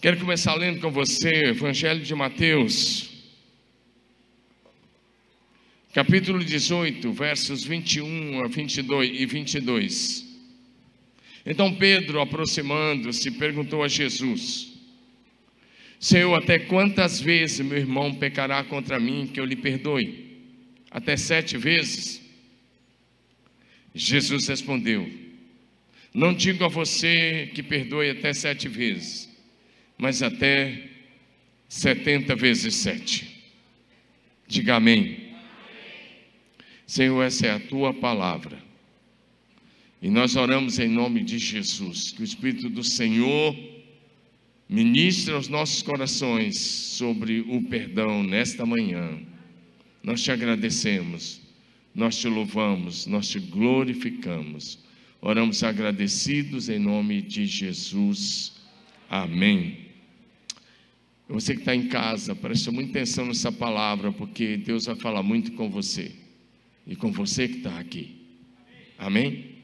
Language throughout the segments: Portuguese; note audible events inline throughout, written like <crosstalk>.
Quero começar lendo com você o Evangelho de Mateus, capítulo 18, versos 21 a 22 e 22. Então Pedro, aproximando-se, perguntou a Jesus: Senhor, até quantas vezes meu irmão pecará contra mim que eu lhe perdoe? Até sete vezes? Jesus respondeu: Não digo a você que perdoe até sete vezes, mas até setenta vezes sete. Diga amém. Senhor, essa é a tua palavra. E nós oramos em nome de Jesus, que o Espírito do Senhor ministre aos nossos corações sobre o perdão nesta manhã. Nós te agradecemos, nós te louvamos, nós te glorificamos. Oramos agradecidos em nome de Jesus. Amém. Você que está em casa, preste muita atenção nessa palavra, porque Deus vai falar muito com você e com você que está aqui. Amém?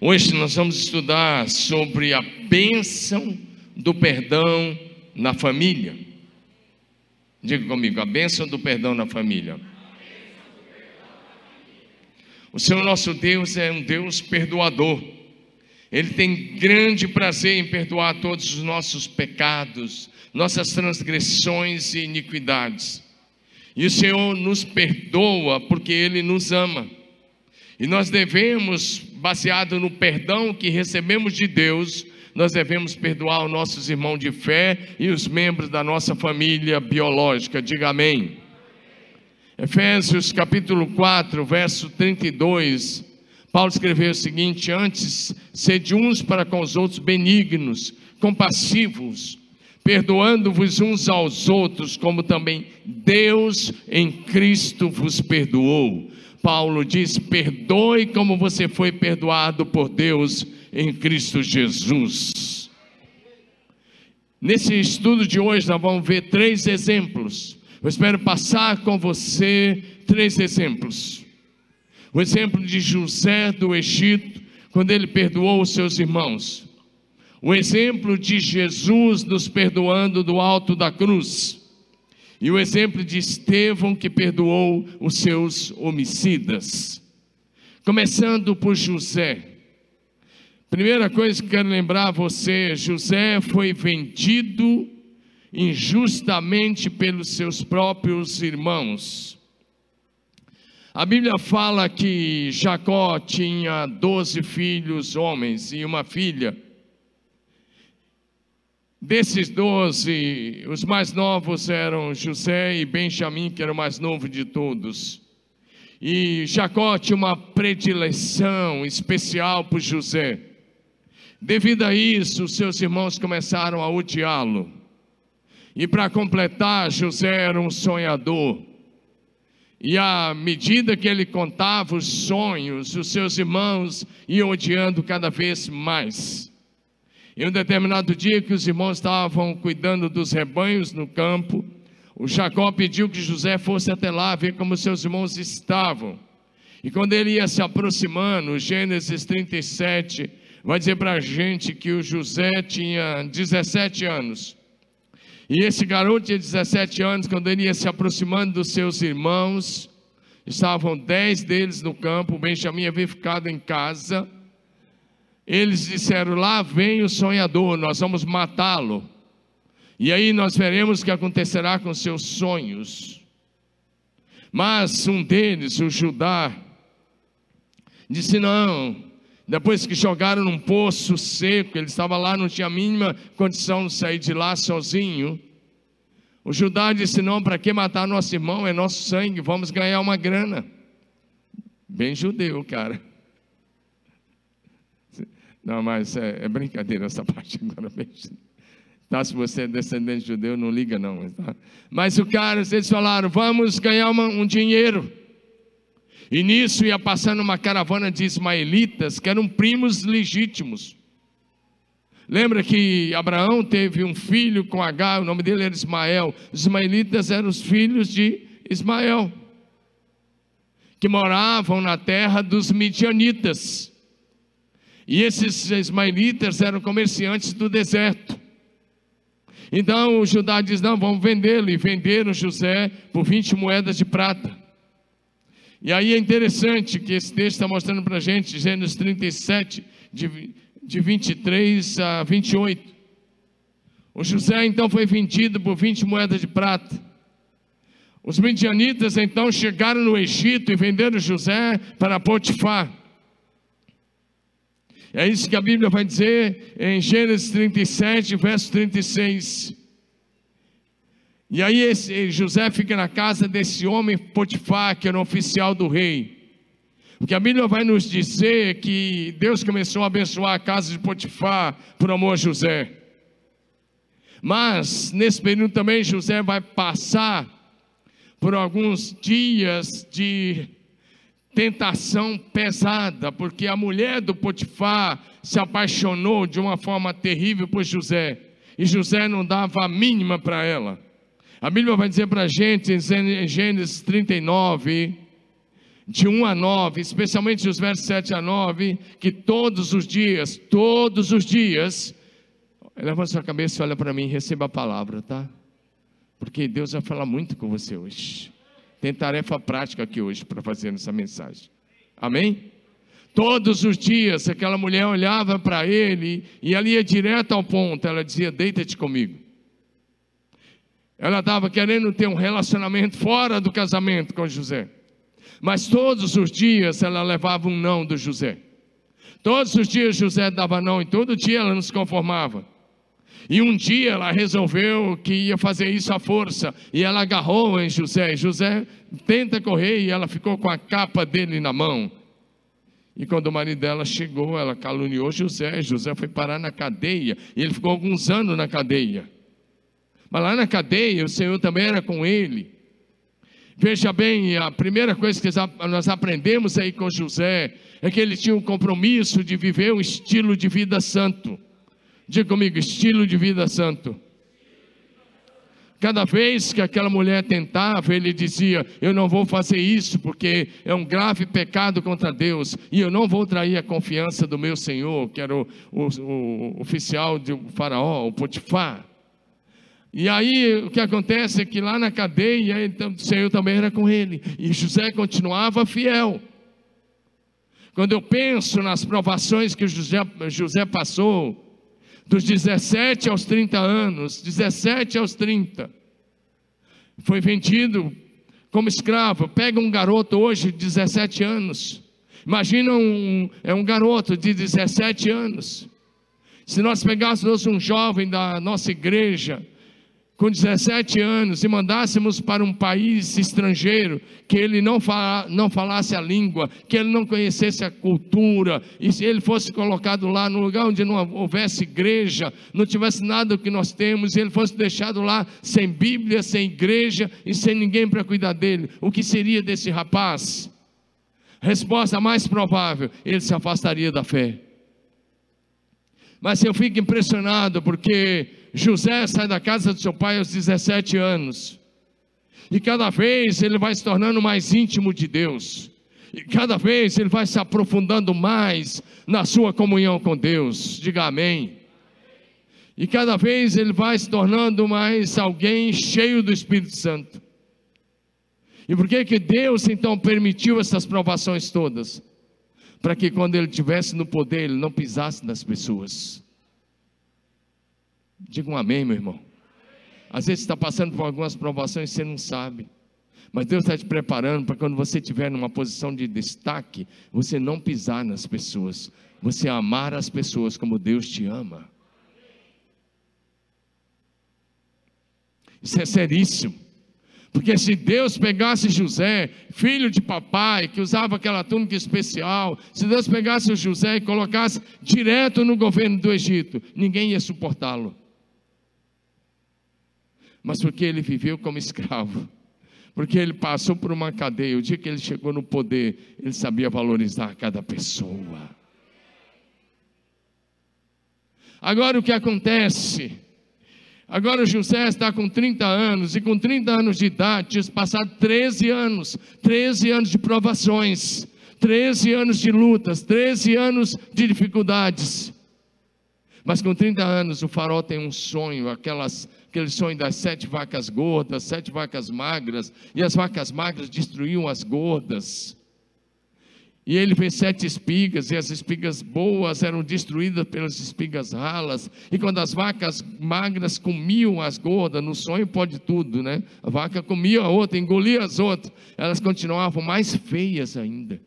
Hoje nós vamos estudar sobre a bênção do perdão na família. Diga comigo, a bênção do perdão na família. O Senhor nosso Deus é um Deus perdoador. Ele tem grande prazer em perdoar todos os nossos pecados, nossas transgressões e iniquidades. E o Senhor nos perdoa porque Ele nos ama. E nós devemos, baseado no perdão que recebemos de Deus, nós devemos perdoar os nossos irmãos de fé e os membros da nossa família biológica. Diga amém. Efésios capítulo 4, verso 32. Paulo escreveu o seguinte: Antes, sede uns para com os outros benignos, compassivos, perdoando-vos uns aos outros, como também Deus em Cristo vos perdoou. Paulo diz: perdoe como você foi perdoado por Deus em Cristo Jesus. Nesse estudo de hoje, nós vamos ver três exemplos. Eu espero passar com você três exemplos. O exemplo de José do Egito, quando ele perdoou os seus irmãos. O exemplo de Jesus nos perdoando do alto da cruz e o exemplo de Estevão que perdoou os seus homicidas. Começando por José. Primeira coisa que quero lembrar a você: José foi vendido injustamente pelos seus próprios irmãos. A Bíblia fala que Jacó tinha doze filhos homens e uma filha. Desses doze, os mais novos eram José e Benjamim, que era o mais novo de todos. E Jacó tinha uma predileção especial por José. Devido a isso, seus irmãos começaram a odiá-lo. E para completar, José era um sonhador. E à medida que ele contava os sonhos, os seus irmãos iam odiando cada vez mais. Em um determinado dia que os irmãos estavam cuidando dos rebanhos no campo, o Jacó pediu que José fosse até lá ver como seus irmãos estavam. E quando ele ia se aproximando, Gênesis 37 vai dizer para a gente que o José tinha 17 anos. E esse garoto tinha 17 anos, quando ele ia se aproximando dos seus irmãos, estavam dez deles no campo, Benjamim havia ficado em casa. Eles disseram: Lá vem o sonhador, nós vamos matá-lo. E aí nós veremos o que acontecerá com seus sonhos. Mas um deles, o Judá, disse: Não. Depois que jogaram num poço seco, ele estava lá, não tinha a mínima condição de sair de lá sozinho. O Judá disse: Não, para que matar nosso irmão? É nosso sangue, vamos ganhar uma grana. Bem judeu, cara. Não, mas é, é brincadeira essa <laughs> parte agora. Tá, se você é descendente judeu, não liga não. Tá? Mas o cara, eles falaram, vamos ganhar uma, um dinheiro. E nisso ia passando uma caravana de ismaelitas, que eram primos legítimos. Lembra que Abraão teve um filho com H, o nome dele era Ismael. Os ismaelitas eram os filhos de Ismael, que moravam na terra dos midianitas. E esses ismaelitas eram comerciantes do deserto. Então o Judá diz: Não, vamos vendê-lo. E venderam José por 20 moedas de prata. E aí é interessante que esse texto está mostrando para a gente, Gênesis 37, de, de 23 a 28. O José então foi vendido por 20 moedas de prata. Os midianitas então chegaram no Egito e venderam José para Potifar. É isso que a Bíblia vai dizer em Gênesis 37, verso 36. E aí esse, José fica na casa desse homem Potifar, que era um oficial do rei. Porque a Bíblia vai nos dizer que Deus começou a abençoar a casa de Potifar por amor a José. Mas nesse período também José vai passar por alguns dias de tentação pesada, porque a mulher do Potifar se apaixonou de uma forma terrível por José, e José não dava a mínima para ela. A Bíblia vai dizer para a gente em Gênesis 39, de 1 a 9, especialmente os versos 7 a 9, que todos os dias, todos os dias, levanta sua cabeça e olha para mim, receba a palavra, tá? Porque Deus vai falar muito com você hoje. Tem tarefa prática aqui hoje para fazer essa mensagem. Amém? Todos os dias aquela mulher olhava para ele e ela ia direto ao ponto. Ela dizia: Deita-te comigo. Ela estava querendo ter um relacionamento fora do casamento com José. Mas todos os dias ela levava um não do José. Todos os dias José dava não e todo dia ela não se conformava. E um dia ela resolveu que ia fazer isso à força. E ela agarrou em José. José tenta correr e ela ficou com a capa dele na mão. E quando o marido dela chegou, ela caluniou José. José foi parar na cadeia. E ele ficou alguns anos na cadeia. Mas lá na cadeia, o Senhor também era com ele. Veja bem, a primeira coisa que nós aprendemos aí com José é que ele tinha um compromisso de viver um estilo de vida santo. Diga comigo, estilo de vida santo. Cada vez que aquela mulher tentava, ele dizia: Eu não vou fazer isso porque é um grave pecado contra Deus, e eu não vou trair a confiança do meu senhor, que era o, o, o oficial do Faraó, o Potifar. E aí o que acontece é que lá na cadeia, então, o Senhor também era com ele, e José continuava fiel. Quando eu penso nas provações que José, José passou, dos 17 aos 30 anos, 17 aos 30, foi vendido como escravo. Pega um garoto hoje de 17 anos. Imagina um, é um garoto de 17 anos. Se nós pegássemos um jovem da nossa igreja, com 17 anos e mandássemos para um país estrangeiro que ele não, fala, não falasse a língua, que ele não conhecesse a cultura, e se ele fosse colocado lá no lugar onde não houvesse igreja, não tivesse nada que nós temos, e ele fosse deixado lá sem Bíblia, sem igreja e sem ninguém para cuidar dele, o que seria desse rapaz? Resposta mais provável: ele se afastaria da fé. Mas eu fico impressionado porque José sai da casa do seu pai aos 17 anos. E cada vez ele vai se tornando mais íntimo de Deus. E cada vez ele vai se aprofundando mais na sua comunhão com Deus. Diga amém. E cada vez ele vai se tornando mais alguém cheio do Espírito Santo. E por que que Deus então permitiu essas provações todas? Para que quando ele estivesse no poder, ele não pisasse nas pessoas. Diga um amém, meu irmão. Às vezes está passando por algumas provações e você não sabe. Mas Deus está te preparando para quando você estiver numa posição de destaque, você não pisar nas pessoas, você amar as pessoas como Deus te ama. Isso é seríssimo. Porque se Deus pegasse José, filho de papai, que usava aquela túnica especial, se Deus pegasse o José e colocasse direto no governo do Egito, ninguém ia suportá-lo mas porque ele viveu como escravo. Porque ele passou por uma cadeia. O dia que ele chegou no poder, ele sabia valorizar cada pessoa. Agora o que acontece? Agora José está com 30 anos, e com 30 anos de idade, tinha passado 13 anos 13 anos de provações, 13 anos de lutas, 13 anos de dificuldades. Mas com 30 anos, o farol tem um sonho, aquelas aquele sonho das sete vacas gordas, sete vacas magras, e as vacas magras destruíam as gordas. E ele fez sete espigas, e as espigas boas eram destruídas pelas espigas ralas. E quando as vacas magras comiam as gordas, no sonho pode tudo, né? A vaca comia a outra, engolia as outras, elas continuavam mais feias ainda.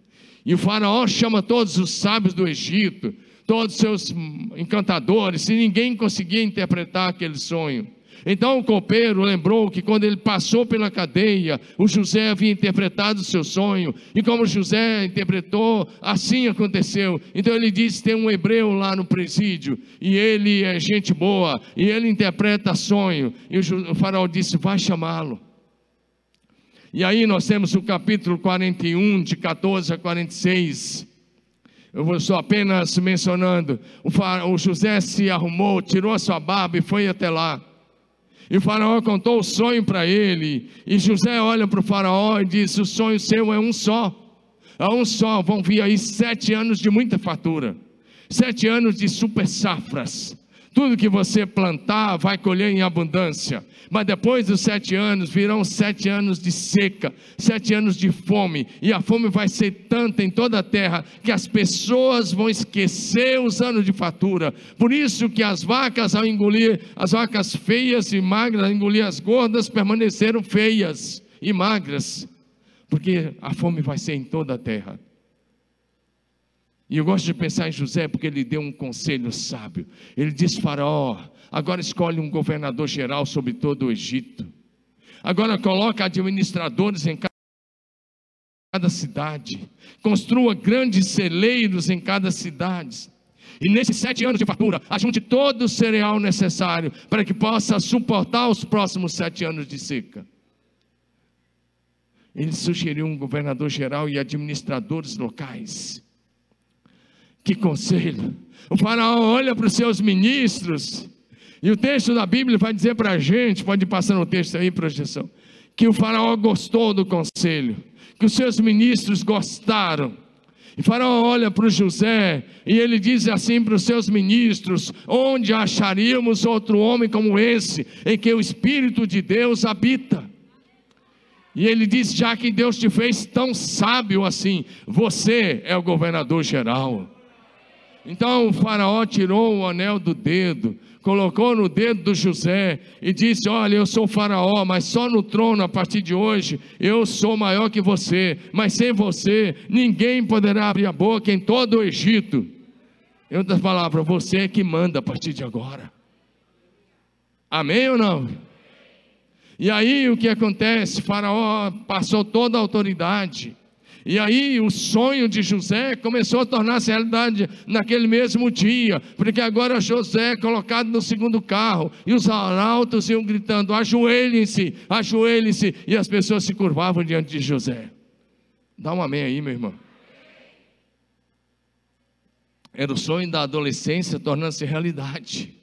E o faraó chama todos os sábios do Egito, todos os seus encantadores, e ninguém conseguia interpretar aquele sonho. Então o copeiro lembrou que quando ele passou pela cadeia, o José havia interpretado o seu sonho, e como José interpretou, assim aconteceu. Então ele disse: tem um hebreu lá no presídio, e ele é gente boa, e ele interpreta sonho. E o faraó disse: vai chamá-lo. E aí nós temos o capítulo 41, de 14 a 46. Eu vou só apenas mencionando: o, faraó, o José se arrumou, tirou a sua barba e foi até lá. E faraó contou o sonho para ele. E José olha para o faraó e diz: O sonho seu é um só. É um só. Vão vir aí sete anos de muita fatura. Sete anos de super safras. Tudo que você plantar vai colher em abundância. Mas depois dos sete anos virão sete anos de seca, sete anos de fome, e a fome vai ser tanta em toda a terra que as pessoas vão esquecer os anos de fatura. Por isso que as vacas, ao engolir as vacas feias e magras, ao engolir as gordas, permaneceram feias e magras, porque a fome vai ser em toda a terra. E eu gosto de pensar em José porque ele deu um conselho sábio. Ele disse: Faraó, agora escolhe um governador geral sobre todo o Egito. Agora coloca administradores em cada cidade. Construa grandes celeiros em cada cidade. E nesses sete anos de fartura, ajunte todo o cereal necessário para que possa suportar os próximos sete anos de seca. Ele sugeriu um governador geral e administradores locais. Que conselho! O faraó olha para os seus ministros, e o texto da Bíblia vai dizer para a gente, pode passar no texto aí, projeção, que o faraó gostou do conselho, que os seus ministros gostaram. E Faraó olha para o José e ele diz assim para os seus ministros: Onde acharíamos outro homem como esse, em que o Espírito de Deus habita? E ele diz: Já que Deus te fez tão sábio assim, você é o governador geral. Então o Faraó tirou o anel do dedo, colocou no dedo do José e disse: Olha, eu sou Faraó, mas só no trono a partir de hoje eu sou maior que você, mas sem você ninguém poderá abrir a boca em todo o Egito. Em outras palavras, você é que manda a partir de agora. Amém ou não? E aí o que acontece? Faraó passou toda a autoridade. E aí o sonho de José começou a tornar-se realidade naquele mesmo dia, porque agora José é colocado no segundo carro, e os arautos iam gritando: ajoelhem-se, ajoelhem-se, e as pessoas se curvavam diante de José. Dá um amém aí, meu irmão. Era o sonho da adolescência tornando-se realidade.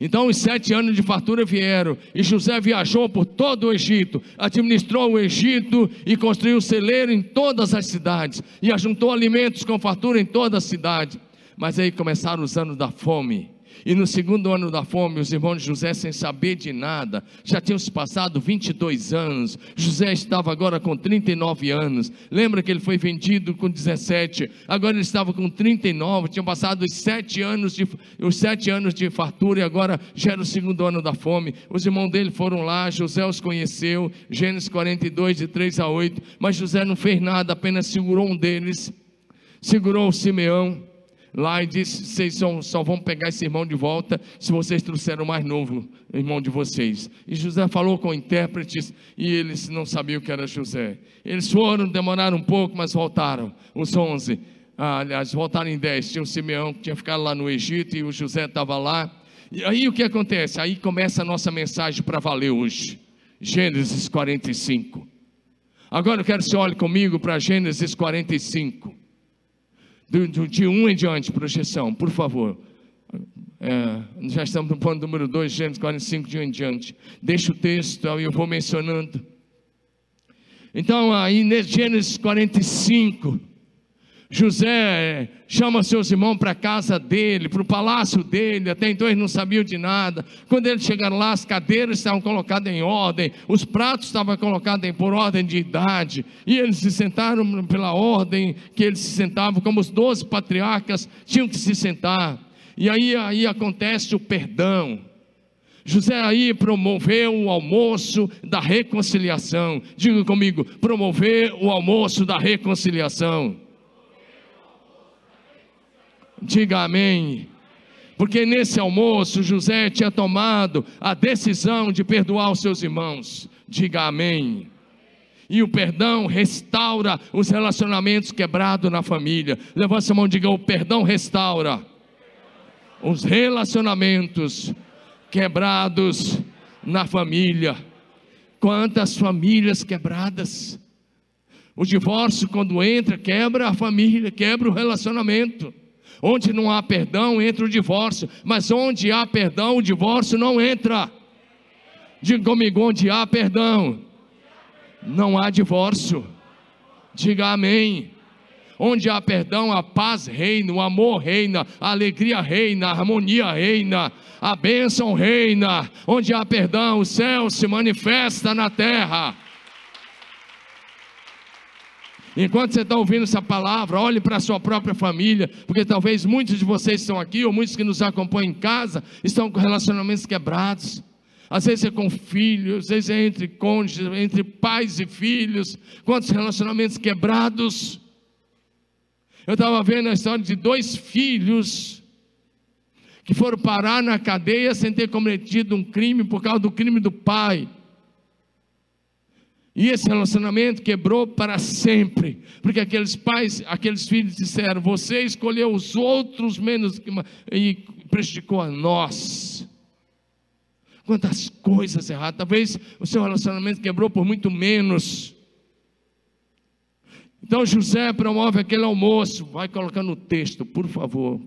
Então os sete anos de fartura vieram, e José viajou por todo o Egito, administrou o Egito e construiu celeiro em todas as cidades, e ajuntou alimentos com fartura em toda a cidade. Mas aí começaram os anos da fome. E no segundo ano da fome, os irmãos de José, sem saber de nada, já tinham se passado 22 anos. José estava agora com 39 anos. Lembra que ele foi vendido com 17? Agora ele estava com 39. Tinham passado os sete anos de, os sete anos de fartura e agora já era o segundo ano da fome. Os irmãos dele foram lá, José os conheceu. Gênesis 42, de 3 a 8. Mas José não fez nada, apenas segurou um deles. Segurou o Simeão lá e disse: Vocês só, só vão pegar esse irmão de volta se vocês trouxeram o mais novo irmão de vocês. E José falou com intérpretes e eles não sabiam que era José. Eles foram, demoraram um pouco, mas voltaram. Os onze, ah, aliás, voltaram em dez. Tinha o Simeão que tinha ficado lá no Egito e o José estava lá. E aí o que acontece? Aí começa a nossa mensagem para valer hoje. Gênesis 45. Agora eu quero que você olhe comigo para Gênesis 45 de um em diante, projeção, por favor. É, já estamos no ponto número 2, Gênesis 45, de um em diante. Deixa o texto e eu vou mencionando. Então, aí, Gênesis 45, José chama seus irmãos para a casa dele, para o palácio dele, até então eles não sabiam de nada. Quando eles chegaram lá, as cadeiras estavam colocadas em ordem, os pratos estavam colocados por ordem de idade, e eles se sentaram pela ordem que eles se sentavam, como os doze patriarcas tinham que se sentar. E aí, aí acontece o perdão. José aí promoveu o almoço da reconciliação. Diga comigo, promover o almoço da reconciliação. Diga amém. Porque nesse almoço José tinha tomado a decisão de perdoar os seus irmãos. Diga amém. E o perdão restaura os relacionamentos quebrados na família. Levanta a mão e diga: o perdão restaura os relacionamentos quebrados na família. Quantas famílias quebradas. O divórcio, quando entra, quebra a família, quebra o relacionamento. Onde não há perdão, entra o divórcio. Mas onde há perdão, o divórcio não entra. Diga comigo: onde há perdão, não há divórcio. Diga amém. Onde há perdão, a paz reina, o amor reina, a alegria reina, a harmonia reina, a bênção reina. Onde há perdão, o céu se manifesta na terra. Enquanto você está ouvindo essa palavra, olhe para a sua própria família, porque talvez muitos de vocês estão aqui, ou muitos que nos acompanham em casa, estão com relacionamentos quebrados. Às vezes é com filhos, às vezes é entre cônjuges, entre pais e filhos. Quantos relacionamentos quebrados? Eu estava vendo a história de dois filhos que foram parar na cadeia sem ter cometido um crime por causa do crime do pai. E esse relacionamento quebrou para sempre, porque aqueles pais, aqueles filhos disseram: Você escolheu os outros menos e prejudicou a nós. Quantas coisas erradas, talvez o seu relacionamento quebrou por muito menos. Então José promove aquele almoço, vai colocando o texto, por favor,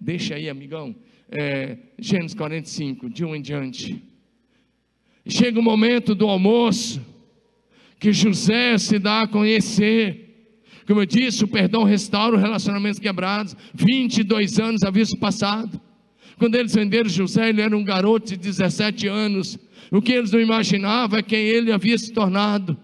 deixa aí, amigão, é, Gênesis 45, de um em diante. Chega o momento do almoço, que José se dá a conhecer. Como eu disse, o perdão restaura os relacionamentos quebrados. 22 anos havia se passado. Quando eles venderam José, ele era um garoto de 17 anos. O que eles não imaginavam é quem ele havia se tornado.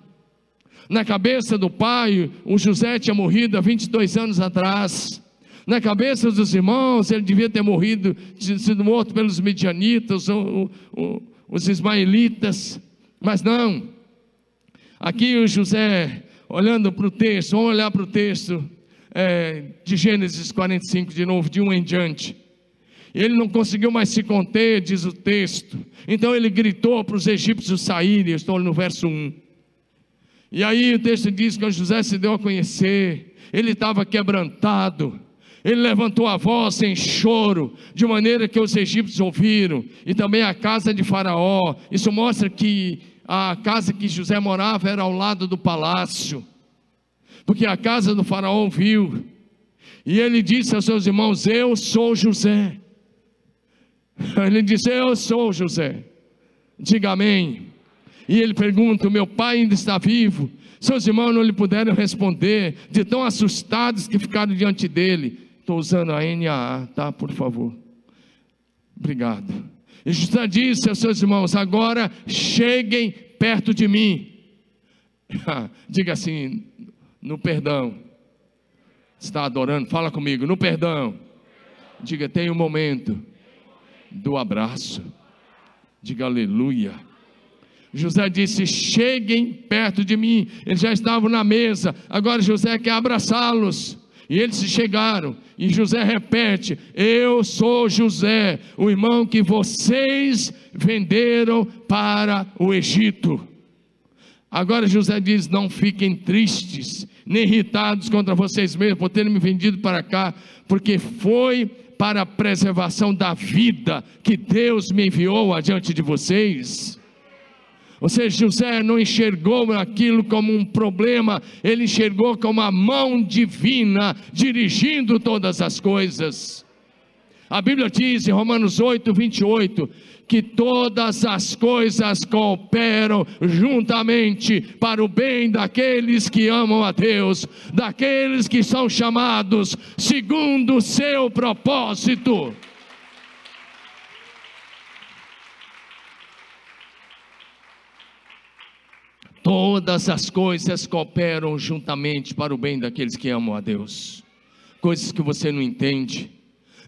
Na cabeça do pai, o José tinha morrido há 22 anos atrás. Na cabeça dos irmãos, ele devia ter morrido, sido morto pelos medianitas, ou, ou, os ismaelitas. Mas não, Aqui o José, olhando para o texto, vamos olhar para o texto é, de Gênesis 45, de novo, de um em diante. Ele não conseguiu mais se conter, diz o texto. Então ele gritou para os egípcios saírem. Eu estou no verso 1. E aí o texto diz que José se deu a conhecer. Ele estava quebrantado. Ele levantou a voz em choro, de maneira que os egípcios ouviram, e também a casa de Faraó. Isso mostra que a casa que José morava era ao lado do palácio, porque a casa do faraó viu, e ele disse aos seus irmãos: Eu sou José. Ele disse: Eu sou José. Diga amém. E ele pergunta: Meu pai ainda está vivo? Seus irmãos não lhe puderam responder, de tão assustados que ficaram diante dele. Estou usando a NAA, tá? Por favor. Obrigado. José disse aos seus irmãos: Agora cheguem perto de mim. <laughs> Diga assim: no perdão. Está adorando? Fala comigo, no perdão. Diga: tem um momento do abraço. Diga aleluia. José disse: Cheguem perto de mim. Eles já estavam na mesa. Agora José quer abraçá-los. E eles se chegaram, e José repete: Eu sou José, o irmão que vocês venderam para o Egito. Agora José diz: Não fiquem tristes, nem irritados contra vocês mesmos por terem me vendido para cá, porque foi para a preservação da vida que Deus me enviou adiante de vocês. Ou seja, José não enxergou aquilo como um problema, ele enxergou como a mão divina dirigindo todas as coisas. A Bíblia diz em Romanos 8, 28, que todas as coisas cooperam juntamente para o bem daqueles que amam a Deus, daqueles que são chamados segundo o seu propósito. Todas as coisas cooperam juntamente para o bem daqueles que amam a Deus. Coisas que você não entende.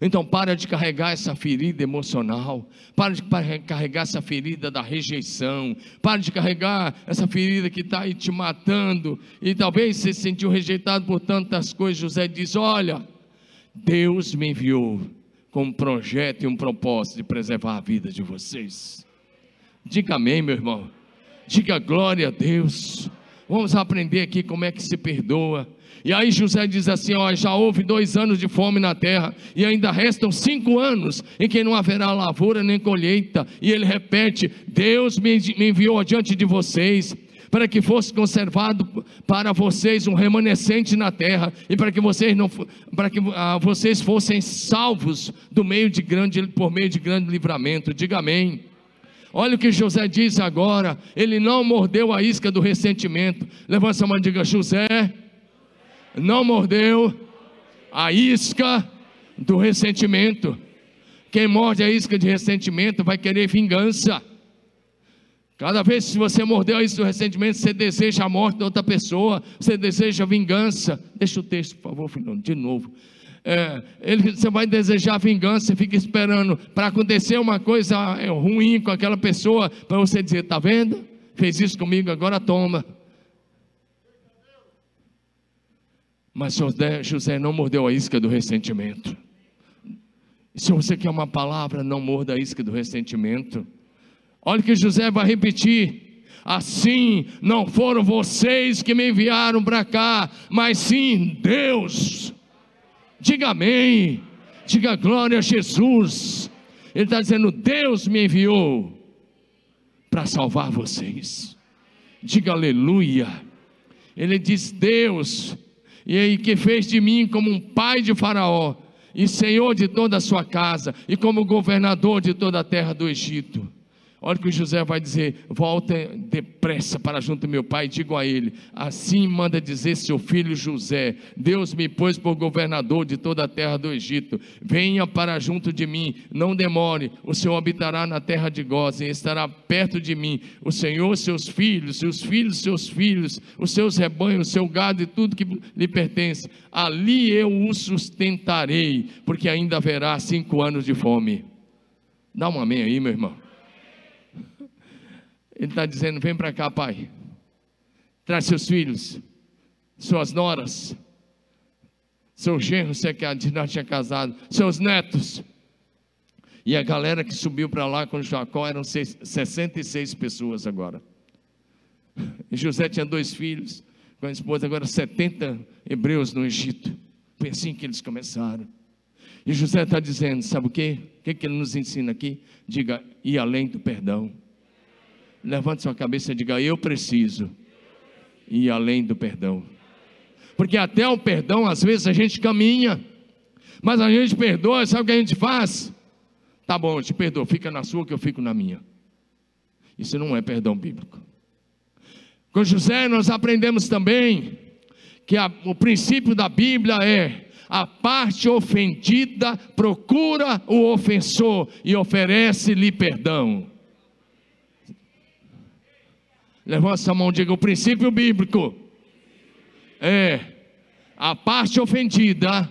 Então para de carregar essa ferida emocional, para de carregar essa ferida da rejeição, para de carregar essa ferida que está aí te matando, e talvez você se sentiu rejeitado por tantas coisas. José diz: Olha, Deus me enviou com um projeto e um propósito de preservar a vida de vocês. Diga amém, meu irmão. Diga glória a Deus. Vamos aprender aqui como é que se perdoa. E aí José diz assim: ó, já houve dois anos de fome na terra, e ainda restam cinco anos em que não haverá lavoura nem colheita. E ele repete: Deus me enviou adiante de vocês para que fosse conservado para vocês um remanescente na terra e para que vocês não para que ah, vocês fossem salvos do meio de grande por meio de grande livramento. Diga amém. Olha o que José diz agora. Ele não mordeu a isca do ressentimento. Levanta a mão e diga: José não mordeu a isca do ressentimento. Quem morde a isca de ressentimento vai querer vingança. Cada vez que você mordeu a isca do ressentimento, você deseja a morte da outra pessoa, você deseja vingança. Deixa o texto, por favor, filhão, de novo é, ele, você vai desejar vingança, você fica esperando para acontecer uma coisa é, ruim com aquela pessoa, para você dizer: está vendo? Fez isso comigo, agora toma. Mas José, não mordeu a isca do ressentimento. Se você quer uma palavra, não morda a isca do ressentimento. Olha que José vai repetir. Assim não foram vocês que me enviaram para cá, mas sim Deus. Diga amém. Diga glória a Jesus. Ele está dizendo: Deus me enviou para salvar vocês. Diga aleluia. Ele diz: Deus, e aí que fez de mim como um pai de Faraó, e senhor de toda a sua casa, e como governador de toda a terra do Egito. Olha o que José vai dizer: volta depressa para junto meu pai, e digo a ele: assim manda dizer seu filho José: Deus me pôs por governador de toda a terra do Egito. Venha para junto de mim, não demore. O Senhor habitará na terra de Gozem, estará perto de mim. O Senhor, seus filhos, seus filhos, seus filhos, os seus rebanhos, seu gado e tudo que lhe pertence. Ali eu o sustentarei, porque ainda haverá cinco anos de fome. Dá um amém aí, meu irmão. Ele está dizendo: vem para cá, pai. Traz seus filhos, suas noras, seu genro, você que não tinha casado, seus netos. E a galera que subiu para lá com Jacó eram 66 pessoas agora. E José tinha dois filhos, com a esposa, agora 70 hebreus no Egito. Foi assim que eles começaram. E José está dizendo: sabe o quê? O que, que ele nos ensina aqui? Diga, ir além do perdão. Levante sua cabeça e diga: Eu preciso ir além do perdão. Porque até o perdão, às vezes a gente caminha, mas a gente perdoa, sabe o que a gente faz? Tá bom, eu te perdoo, fica na sua que eu fico na minha. Isso não é perdão bíblico. Com José nós aprendemos também que a, o princípio da Bíblia é a parte ofendida procura o ofensor e oferece-lhe perdão. Levanta a mão, diga o princípio bíblico. É a parte ofendida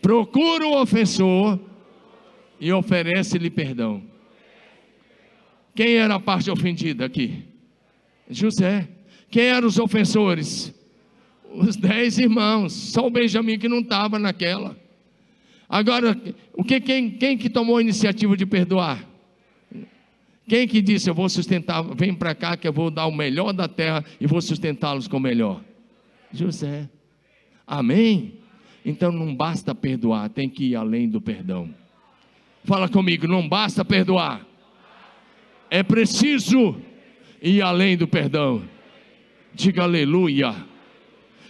procura o ofensor e oferece-lhe perdão. Quem era a parte ofendida aqui? José. Quem eram os ofensores? Os dez irmãos. Só o Benjamim que não estava naquela. Agora, o que, quem, quem que tomou a iniciativa de perdoar? Quem que disse eu vou sustentar, vem para cá que eu vou dar o melhor da terra e vou sustentá-los com o melhor? José. Amém? Então não basta perdoar, tem que ir além do perdão. Fala comigo, não basta perdoar. É preciso ir além do perdão. Diga aleluia.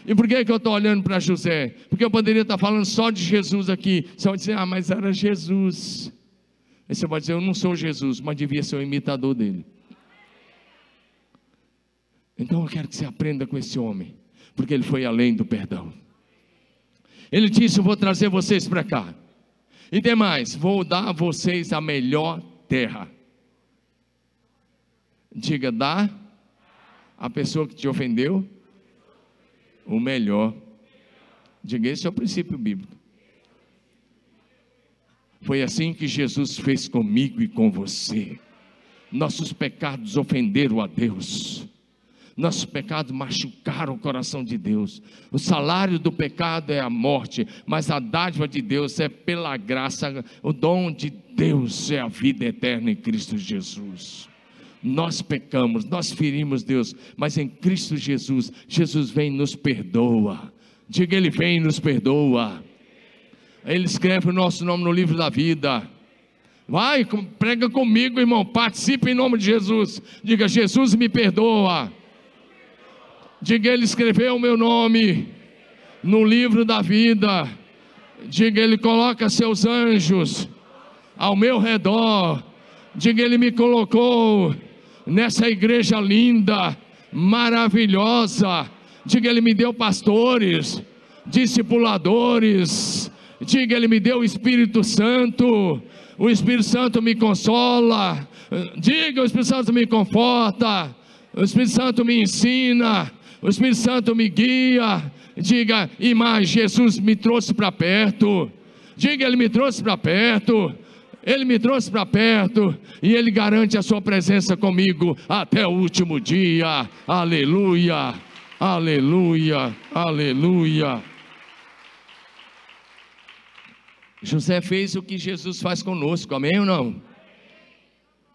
E por que, que eu estou olhando para José? Porque eu poderia estar falando só de Jesus aqui. Só dizer, ah, mas era Jesus. Aí você vai dizer: Eu não sou Jesus, mas devia ser o imitador dele. Então eu quero que você aprenda com esse homem, porque ele foi além do perdão. Ele disse: Eu vou trazer vocês para cá. E demais, vou dar a vocês a melhor terra. Diga, dá a pessoa que te ofendeu o melhor. Diga, esse é o princípio bíblico. Foi assim que Jesus fez comigo e com você. Nossos pecados ofenderam a Deus. Nossos pecados machucaram o coração de Deus. O salário do pecado é a morte, mas a dádiva de Deus é pela graça, o dom de Deus é a vida eterna em Cristo Jesus. Nós pecamos, nós ferimos Deus, mas em Cristo Jesus, Jesus vem e nos perdoa. Diga, Ele vem e nos perdoa. Ele escreve o nosso nome no livro da vida. Vai, prega comigo, irmão. Participe em nome de Jesus. Diga, Jesus me perdoa. Diga, Ele escreveu o meu nome no livro da vida. Diga, Ele coloca seus anjos ao meu redor. Diga, Ele me colocou nessa igreja linda, maravilhosa. Diga, Ele me deu pastores, discipuladores. Diga, Ele me deu o Espírito Santo. O Espírito Santo me consola. Diga, o Espírito Santo me conforta. O Espírito Santo me ensina o Espírito Santo me guia. Diga, e mais, Jesus me trouxe para perto. Diga, Ele me trouxe para perto. Ele me trouxe para perto e Ele garante a Sua presença comigo até o último dia. Aleluia, aleluia, aleluia. José fez o que Jesus faz conosco, amém ou não?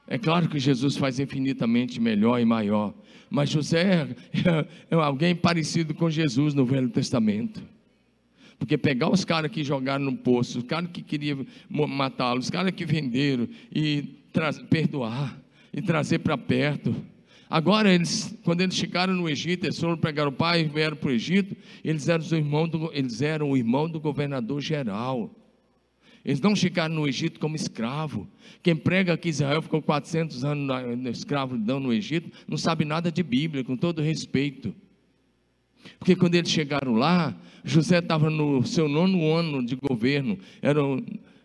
É claro que Jesus faz infinitamente melhor e maior, mas José é, é alguém parecido com Jesus no Velho Testamento. Porque pegar os caras que jogaram no poço, os caras que queriam matá-los, os caras que venderam e perdoar e trazer para perto. Agora, eles, quando eles chegaram no Egito, eles foram pegar o pai e vieram para o Egito, eles eram, o irmão do, eles eram o irmão do governador geral. Eles não chegaram no Egito como escravo. Quem prega que Israel ficou 400 anos na, na escravidão no Egito, não sabe nada de Bíblia, com todo respeito. Porque quando eles chegaram lá, José estava no seu nono ano de governo, era,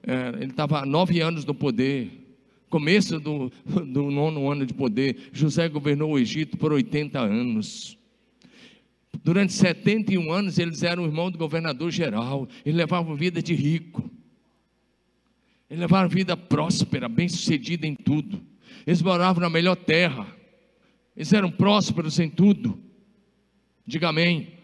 era ele estava nove anos no poder, começo do, do nono ano de poder. José governou o Egito por 80 anos. Durante 71 anos, eles eram irmão do governador geral, eles levavam vida de rico. Eles levaram vida próspera, bem-sucedida em tudo. Eles moravam na melhor terra. Eles eram prósperos em tudo. Diga amém.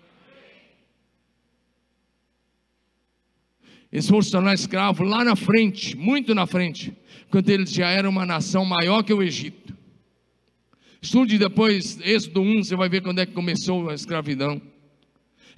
Eles foram se tornar escravos lá na frente, muito na frente, quando eles já eram uma nação maior que o Egito. Estude depois Êxodo 1, você vai ver quando é que começou a escravidão.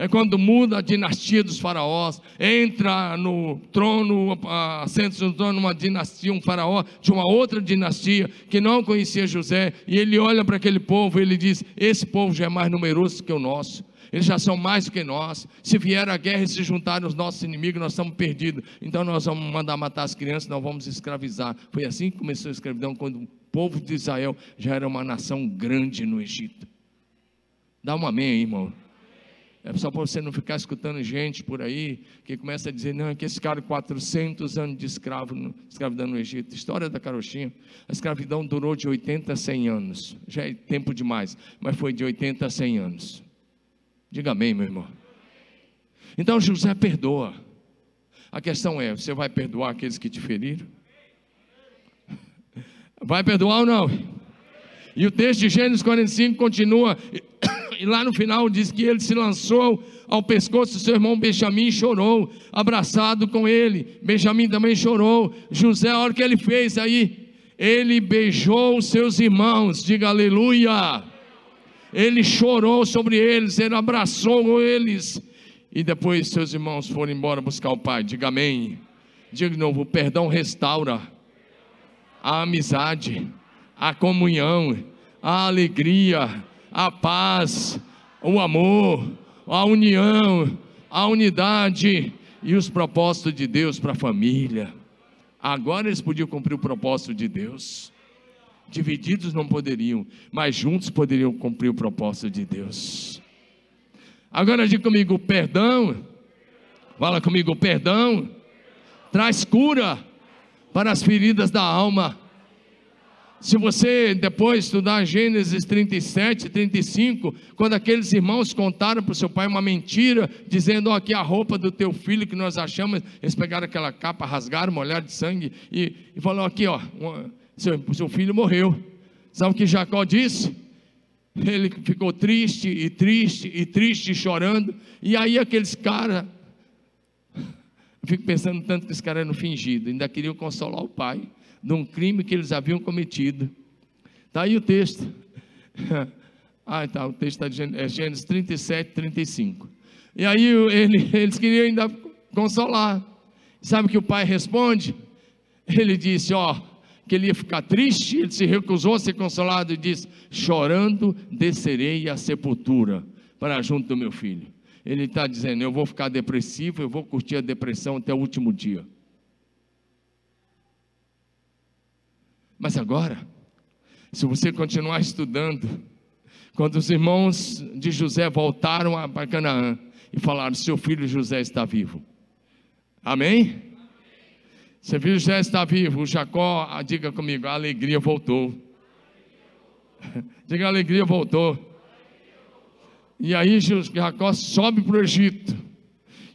É quando muda a dinastia dos faraós, entra no trono, assenta no trono uma dinastia, um faraó de uma outra dinastia que não conhecia José, e ele olha para aquele povo e ele diz: Esse povo já é mais numeroso que o nosso. Eles já são mais do que nós. Se vier a guerra e se juntarem os nossos inimigos, nós estamos perdidos. Então nós vamos mandar matar as crianças, nós vamos escravizar. Foi assim que começou a escravidão, quando o povo de Israel já era uma nação grande no Egito. Dá um amém aí, irmão. É só para você não ficar escutando gente por aí que começa a dizer, não, é que esse cara 400 anos de escravo, escravidão no Egito. História da carochinha. A escravidão durou de 80 a 100 anos. Já é tempo demais, mas foi de 80 a 100 anos. Diga amém, meu irmão. Então José perdoa. A questão é, você vai perdoar aqueles que te feriram? Vai perdoar ou não? E o texto de Gênesis 45 continua e lá no final diz que ele se lançou ao pescoço do seu irmão Benjamim e chorou, abraçado com ele. Benjamim também chorou. José, a hora que ele fez aí, ele beijou seus irmãos, diga aleluia. Ele chorou sobre eles, ele abraçou eles. E depois seus irmãos foram embora buscar o pai, diga amém. Diga de novo: o perdão restaura a amizade, a comunhão, a alegria, a paz, o amor, a união, a unidade e os propósitos de Deus para a família. Agora eles podiam cumprir o propósito de Deus. Divididos não poderiam, mas juntos poderiam cumprir o propósito de Deus. Agora diga comigo: perdão. Fala comigo: perdão traz cura para as feridas da alma. Se você depois estudar Gênesis 37, 35, quando aqueles irmãos contaram para o seu pai uma mentira, dizendo: oh, aqui a roupa do teu filho que nós achamos, eles pegaram aquela capa, rasgaram, molharam de sangue e, e falaram: aqui, ó, seu, seu filho morreu. Sabe o que Jacó disse? Ele ficou triste e triste e triste, chorando. E aí aqueles caras, fico pensando tanto que esse cara era fingido, ainda queriam consolar o pai de um crime que eles haviam cometido. Está aí o texto. <laughs> ah, tá, o texto está é Gênesis 37, 35. E aí ele, <laughs> eles queriam ainda consolar. Sabe o que o pai responde? Ele disse: Ó, que ele ia ficar triste, ele se recusou a ser consolado e disse: Chorando descerei à sepultura para junto do meu filho. Ele está dizendo: Eu vou ficar depressivo, eu vou curtir a depressão até o último dia. Mas agora, se você continuar estudando, quando os irmãos de José voltaram para Canaã e falaram: Seu filho José está vivo. Amém? Seu filho José está vivo. Jacó, ah, diga comigo: a alegria voltou. <laughs> diga, a alegria voltou. E aí Jacó sobe para o Egito.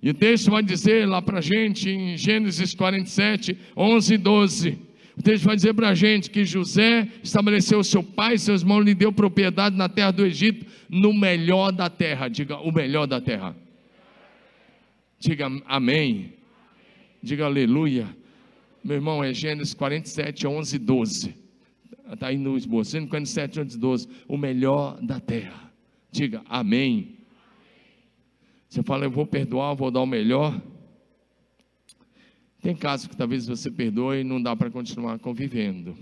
E o texto vai dizer lá para a gente em Gênesis 47, 11 e 12 o texto vai dizer para a gente que José estabeleceu seu pai, seus irmãos lhe deu propriedade na terra do Egito, no melhor da terra. Diga, o melhor da terra. Diga amém. Diga aleluia. Meu irmão, é Gênesis 47, 11 e 12. Está aí no esboço. 47, 11 e 12. O melhor da terra. Diga amém. Você fala, eu vou perdoar, vou dar o melhor. Tem casos que talvez você perdoe e não dá para continuar convivendo.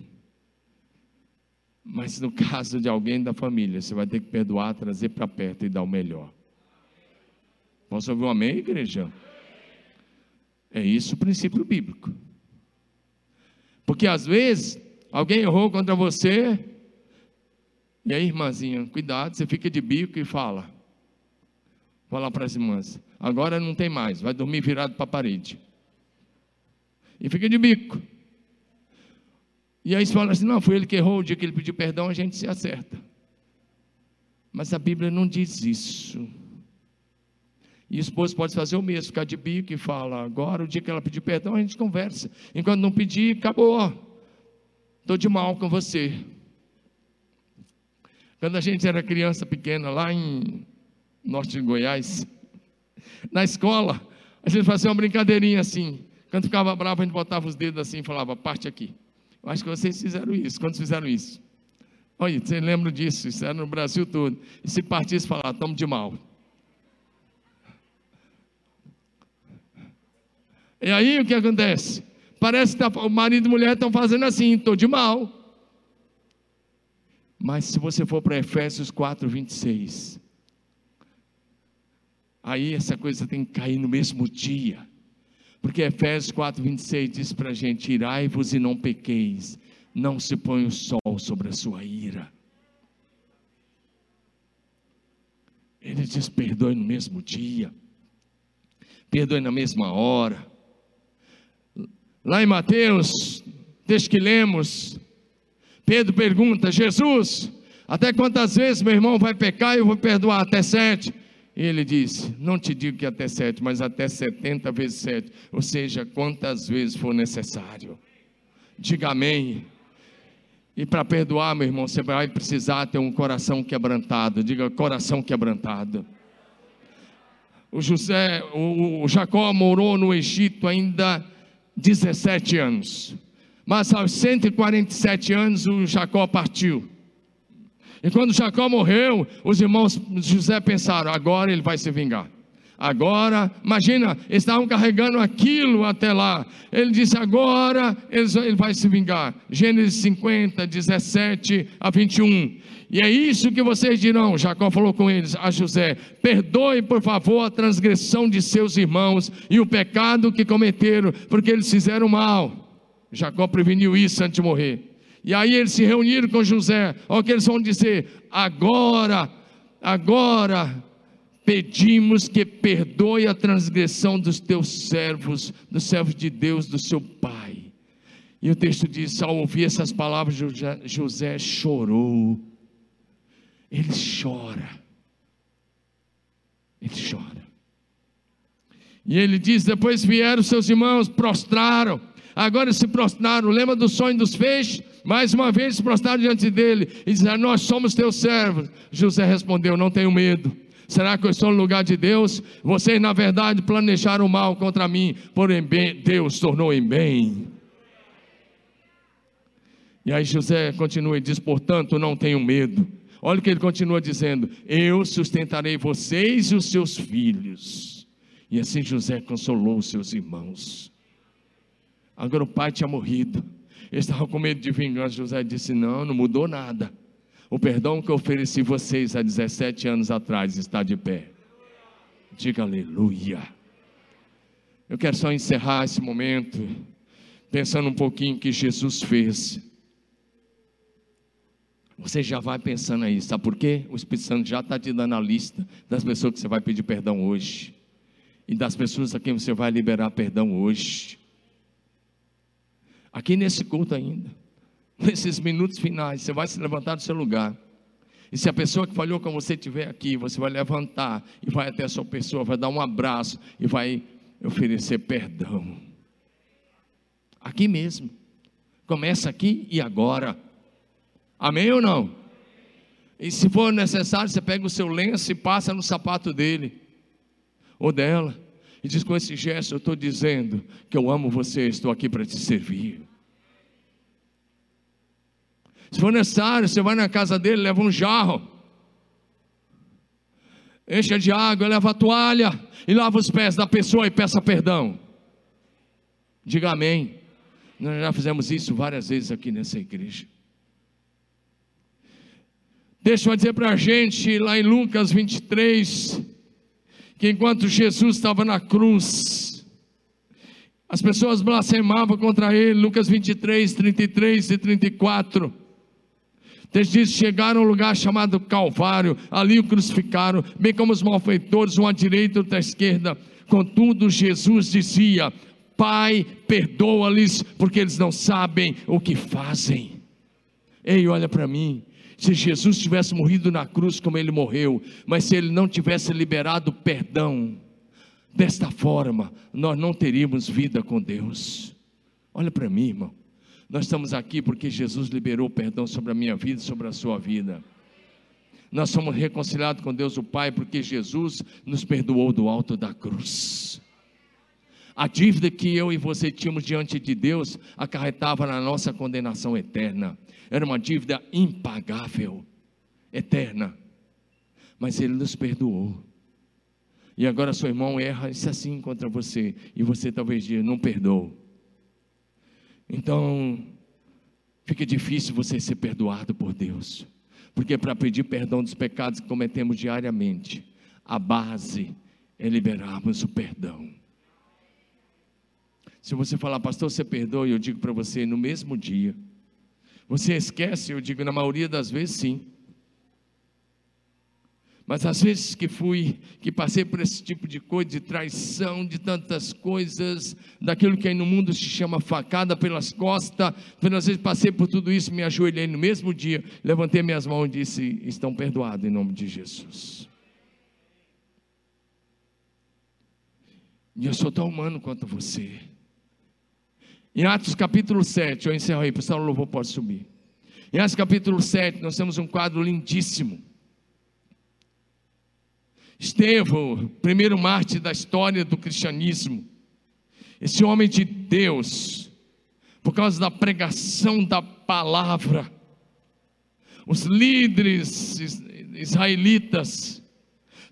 Mas no caso de alguém da família, você vai ter que perdoar, trazer para perto e dar o melhor. Posso ouvir um amém, igreja? É isso o princípio bíblico. Porque às vezes alguém errou contra você, e aí, irmãzinha, cuidado, você fica de bico e fala. Fala para as irmãs: agora não tem mais, vai dormir virado para a parede e fica de bico. E aí você fala assim: não, foi ele que errou, o dia que ele pediu perdão, a gente se acerta. Mas a Bíblia não diz isso. E o esposo pode fazer o mesmo, ficar de bico e fala: agora, o dia que ela pedir perdão, a gente conversa. Enquanto não pedir, acabou. Estou de mal com você. Quando a gente era criança pequena, lá em norte de Goiás, na escola, a gente fazia uma brincadeirinha assim. Quando ficava bravo, a gente botava os dedos assim e falava, parte aqui. Eu acho que vocês fizeram isso. Quando fizeram isso? Olha, você lembra disso? Isso era no Brasil todo. E se partisse falar, estamos de mal. E aí o que acontece? Parece que tá, o marido e a mulher estão fazendo assim, estou de mal. Mas se você for para Efésios 4, 26, aí essa coisa tem que cair no mesmo dia. Porque Efésios 4, 26 diz para a gente: irai-vos e não pequeis, não se põe o sol sobre a sua ira. Ele diz: perdoe no mesmo dia, perdoe na mesma hora. Lá em Mateus, desde que lemos, Pedro pergunta: Jesus, até quantas vezes meu irmão vai pecar e eu vou perdoar? Até sete. E ele disse: Não te digo que até sete, mas até setenta vezes sete, ou seja, quantas vezes for necessário. Diga amém. E para perdoar, meu irmão, você vai precisar ter um coração quebrantado. Diga coração quebrantado. O José, o, o Jacó morou no Egito ainda 17 anos. Mas aos 147 anos o Jacó partiu. E quando Jacó morreu, os irmãos José pensaram: agora ele vai se vingar. Agora, imagina, eles estavam carregando aquilo até lá. Ele disse: agora ele vai se vingar. Gênesis 50, 17 a 21. E é isso que vocês dirão. Jacó falou com eles, a José: perdoe, por favor, a transgressão de seus irmãos e o pecado que cometeram, porque eles fizeram mal. Jacó preveniu isso antes de morrer. E aí eles se reuniram com José. Olha o que eles vão dizer: agora, agora pedimos que perdoe a transgressão dos teus servos, dos servos de Deus, do seu pai. E o texto diz: ao ouvir essas palavras, José chorou. Ele chora. Ele chora. E ele diz: depois vieram seus irmãos, prostraram. Agora se prostraram. Lembra do sonho dos feixes? Mais uma vez se prostraram diante dele e disseram: Nós somos teus servos. José respondeu: Não tenho medo. Será que eu estou no lugar de Deus? Vocês, na verdade, planejaram mal contra mim, porém Deus tornou em bem. E aí José continua e diz: Portanto, não tenho medo. Olha o que ele continua dizendo: Eu sustentarei vocês e os seus filhos. E assim José consolou seus irmãos. Agora o pai tinha morrido. Eles estavam com medo de vingança. José disse: Não, não mudou nada. O perdão que eu ofereci vocês há 17 anos atrás está de pé. Diga aleluia. Eu quero só encerrar esse momento pensando um pouquinho que Jesus fez. Você já vai pensando aí, sabe por quê? O Espírito Santo já está te dando a lista das pessoas que você vai pedir perdão hoje, e das pessoas a quem você vai liberar perdão hoje. Aqui nesse culto ainda, <laughs> nesses minutos finais, você vai se levantar do seu lugar. E se a pessoa que falhou com você estiver aqui, você vai levantar e vai até a sua pessoa, vai dar um abraço e vai oferecer perdão. Aqui mesmo. Começa aqui e agora. Amém ou não? E se for necessário, você pega o seu lenço e passa no sapato dele ou dela. E diz com esse gesto: Eu estou dizendo que eu amo você, estou aqui para te servir. Se for necessário, você vai na casa dele, leva um jarro, enche de água, leva a toalha e lava os pés da pessoa e peça perdão. Diga amém. Nós já fizemos isso várias vezes aqui nessa igreja. Deixa eu dizer para a gente, lá em Lucas 23, que enquanto Jesus estava na cruz, as pessoas blasfemavam contra ele, Lucas 23, 33 e 34. Texto diz: chegaram a um lugar chamado Calvário, ali o crucificaram, bem como os malfeitores, um à direita e outro à esquerda. Contudo, Jesus dizia: Pai, perdoa-lhes, porque eles não sabem o que fazem. Ei, olha para mim se Jesus tivesse morrido na cruz como ele morreu, mas se ele não tivesse liberado perdão, desta forma, nós não teríamos vida com Deus. Olha para mim, irmão. Nós estamos aqui porque Jesus liberou perdão sobre a minha vida e sobre a sua vida. Nós somos reconciliados com Deus o Pai porque Jesus nos perdoou do alto da cruz. A dívida que eu e você tínhamos diante de Deus acarretava na nossa condenação eterna. Era uma dívida impagável, eterna. Mas Ele nos perdoou. E agora seu irmão erra isso assim contra você. E você talvez diga, não perdoou. Então, fica difícil você ser perdoado por Deus. Porque para pedir perdão dos pecados que cometemos diariamente, a base é liberarmos o perdão. Se você falar, pastor, você perdoa, eu digo para você, no mesmo dia. Você esquece, eu digo, na maioria das vezes sim. Mas às vezes que fui, que passei por esse tipo de coisa, de traição, de tantas coisas, daquilo que aí no mundo se chama facada pelas costas, às vezes passei por tudo isso, me ajoelhei no mesmo dia, levantei minhas mãos e disse: Estão perdoados em nome de Jesus. E eu sou tão humano quanto você. Em Atos capítulo 7, eu encerro aí, pessoal, o louvor pode subir. Em Atos capítulo 7, nós temos um quadro lindíssimo. Estevão, primeiro mártir da história do cristianismo. Esse homem de Deus, por causa da pregação da palavra, os líderes israelitas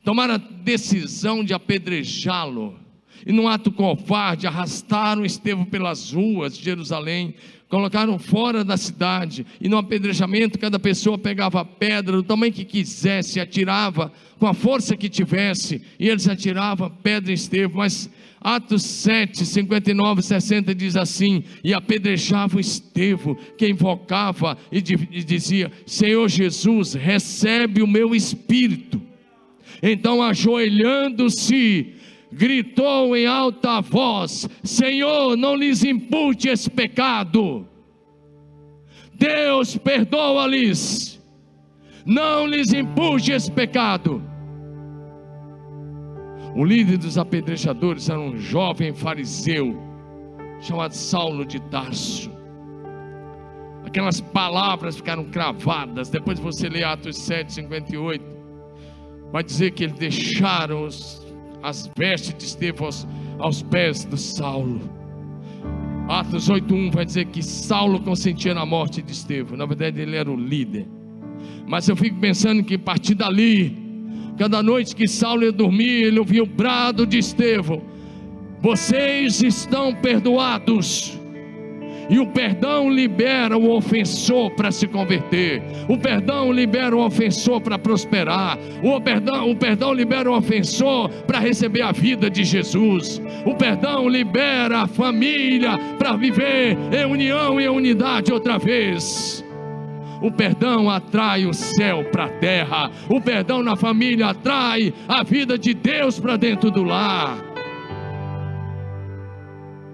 tomaram a decisão de apedrejá-lo E num ato covarde, arrastaram Estevão pelas ruas de Jerusalém, colocaram fora da cidade, e no apedrejamento cada pessoa pegava a pedra do tamanho que quisesse, atirava com a força que tivesse, e eles atiravam pedra em Estevão, mas Atos 7, 59, 60 diz assim: E apedrejava Estevão, que invocava e dizia: Senhor Jesus, recebe o meu espírito. Então, ajoelhando-se, gritou em alta voz: Senhor, não lhes impute esse pecado. Deus perdoa-lhes, não lhes impute esse pecado. O líder dos apedrejadores era um jovem fariseu chamado Saulo de Tarso. Aquelas palavras ficaram cravadas. Depois você lê Atos 7, 58. Vai dizer que eles deixaram os, as vestes de Estevão aos, aos pés do Saulo. Atos 8:1 vai dizer que Saulo consentia na morte de Estevão. Na verdade, ele era o líder. Mas eu fico pensando que a partir dali, cada noite que Saulo ia dormir, ele ouvia o brado de Estevão: Vocês estão perdoados. E o perdão libera o ofensor para se converter. O perdão libera o ofensor para prosperar. O perdão, o perdão libera o ofensor para receber a vida de Jesus. O perdão libera a família para viver em união e unidade outra vez. O perdão atrai o céu para a terra. O perdão na família atrai a vida de Deus para dentro do lar.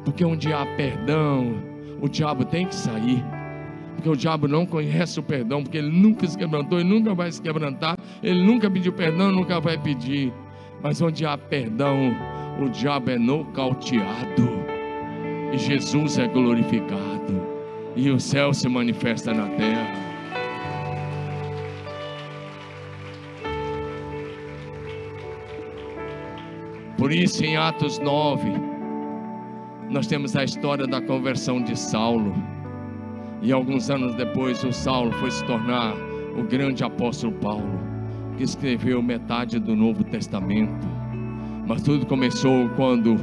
Porque onde há perdão, o diabo tem que sair. Porque o diabo não conhece o perdão, porque ele nunca se quebrantou e nunca vai se quebrantar. Ele nunca pediu perdão, nunca vai pedir. Mas onde há perdão, o diabo é nocauteado. E Jesus é glorificado. E o céu se manifesta na terra. Por isso, em Atos 9, nós temos a história da conversão de Saulo. E alguns anos depois, o Saulo foi se tornar o grande apóstolo Paulo, que escreveu metade do Novo Testamento. Mas tudo começou quando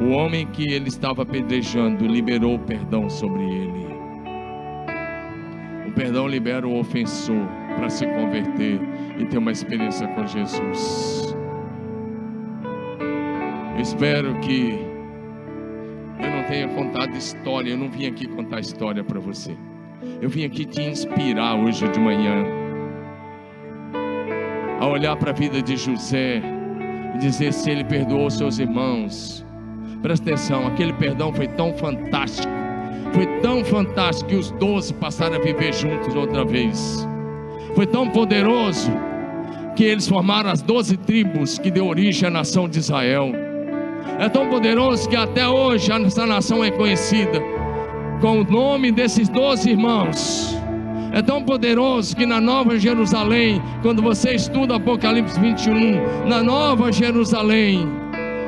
o homem que ele estava apedrejando liberou perdão sobre ele. O perdão libera o ofensor para se converter e ter uma experiência com Jesus. Espero que não tenha contado história, eu não vim aqui contar história para você. Eu vim aqui te inspirar hoje de manhã a olhar para a vida de José e dizer se ele perdoou seus irmãos. Presta atenção, aquele perdão foi tão fantástico, foi tão fantástico que os doze passaram a viver juntos outra vez. Foi tão poderoso que eles formaram as doze tribos que deu origem à nação de Israel é tão poderoso que até hoje essa nação é conhecida com o nome desses doze irmãos. É tão poderoso que na Nova Jerusalém, quando você estuda Apocalipse 21, na Nova Jerusalém,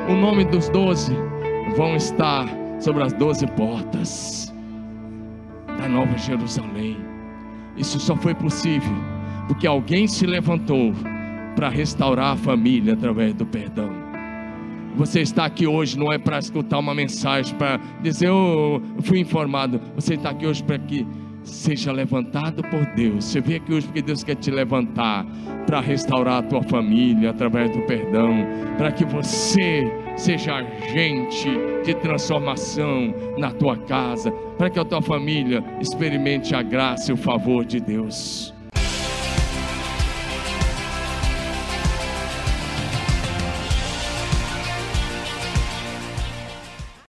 o nome dos doze vão estar sobre as doze portas da Nova Jerusalém. Isso só foi possível porque alguém se levantou para restaurar a família através do perdão. Você está aqui hoje não é para escutar uma mensagem, para dizer, oh, eu fui informado. Você está aqui hoje para que seja levantado por Deus. Você veio aqui hoje porque Deus quer te levantar para restaurar a tua família através do perdão, para que você seja agente de transformação na tua casa, para que a tua família experimente a graça e o favor de Deus.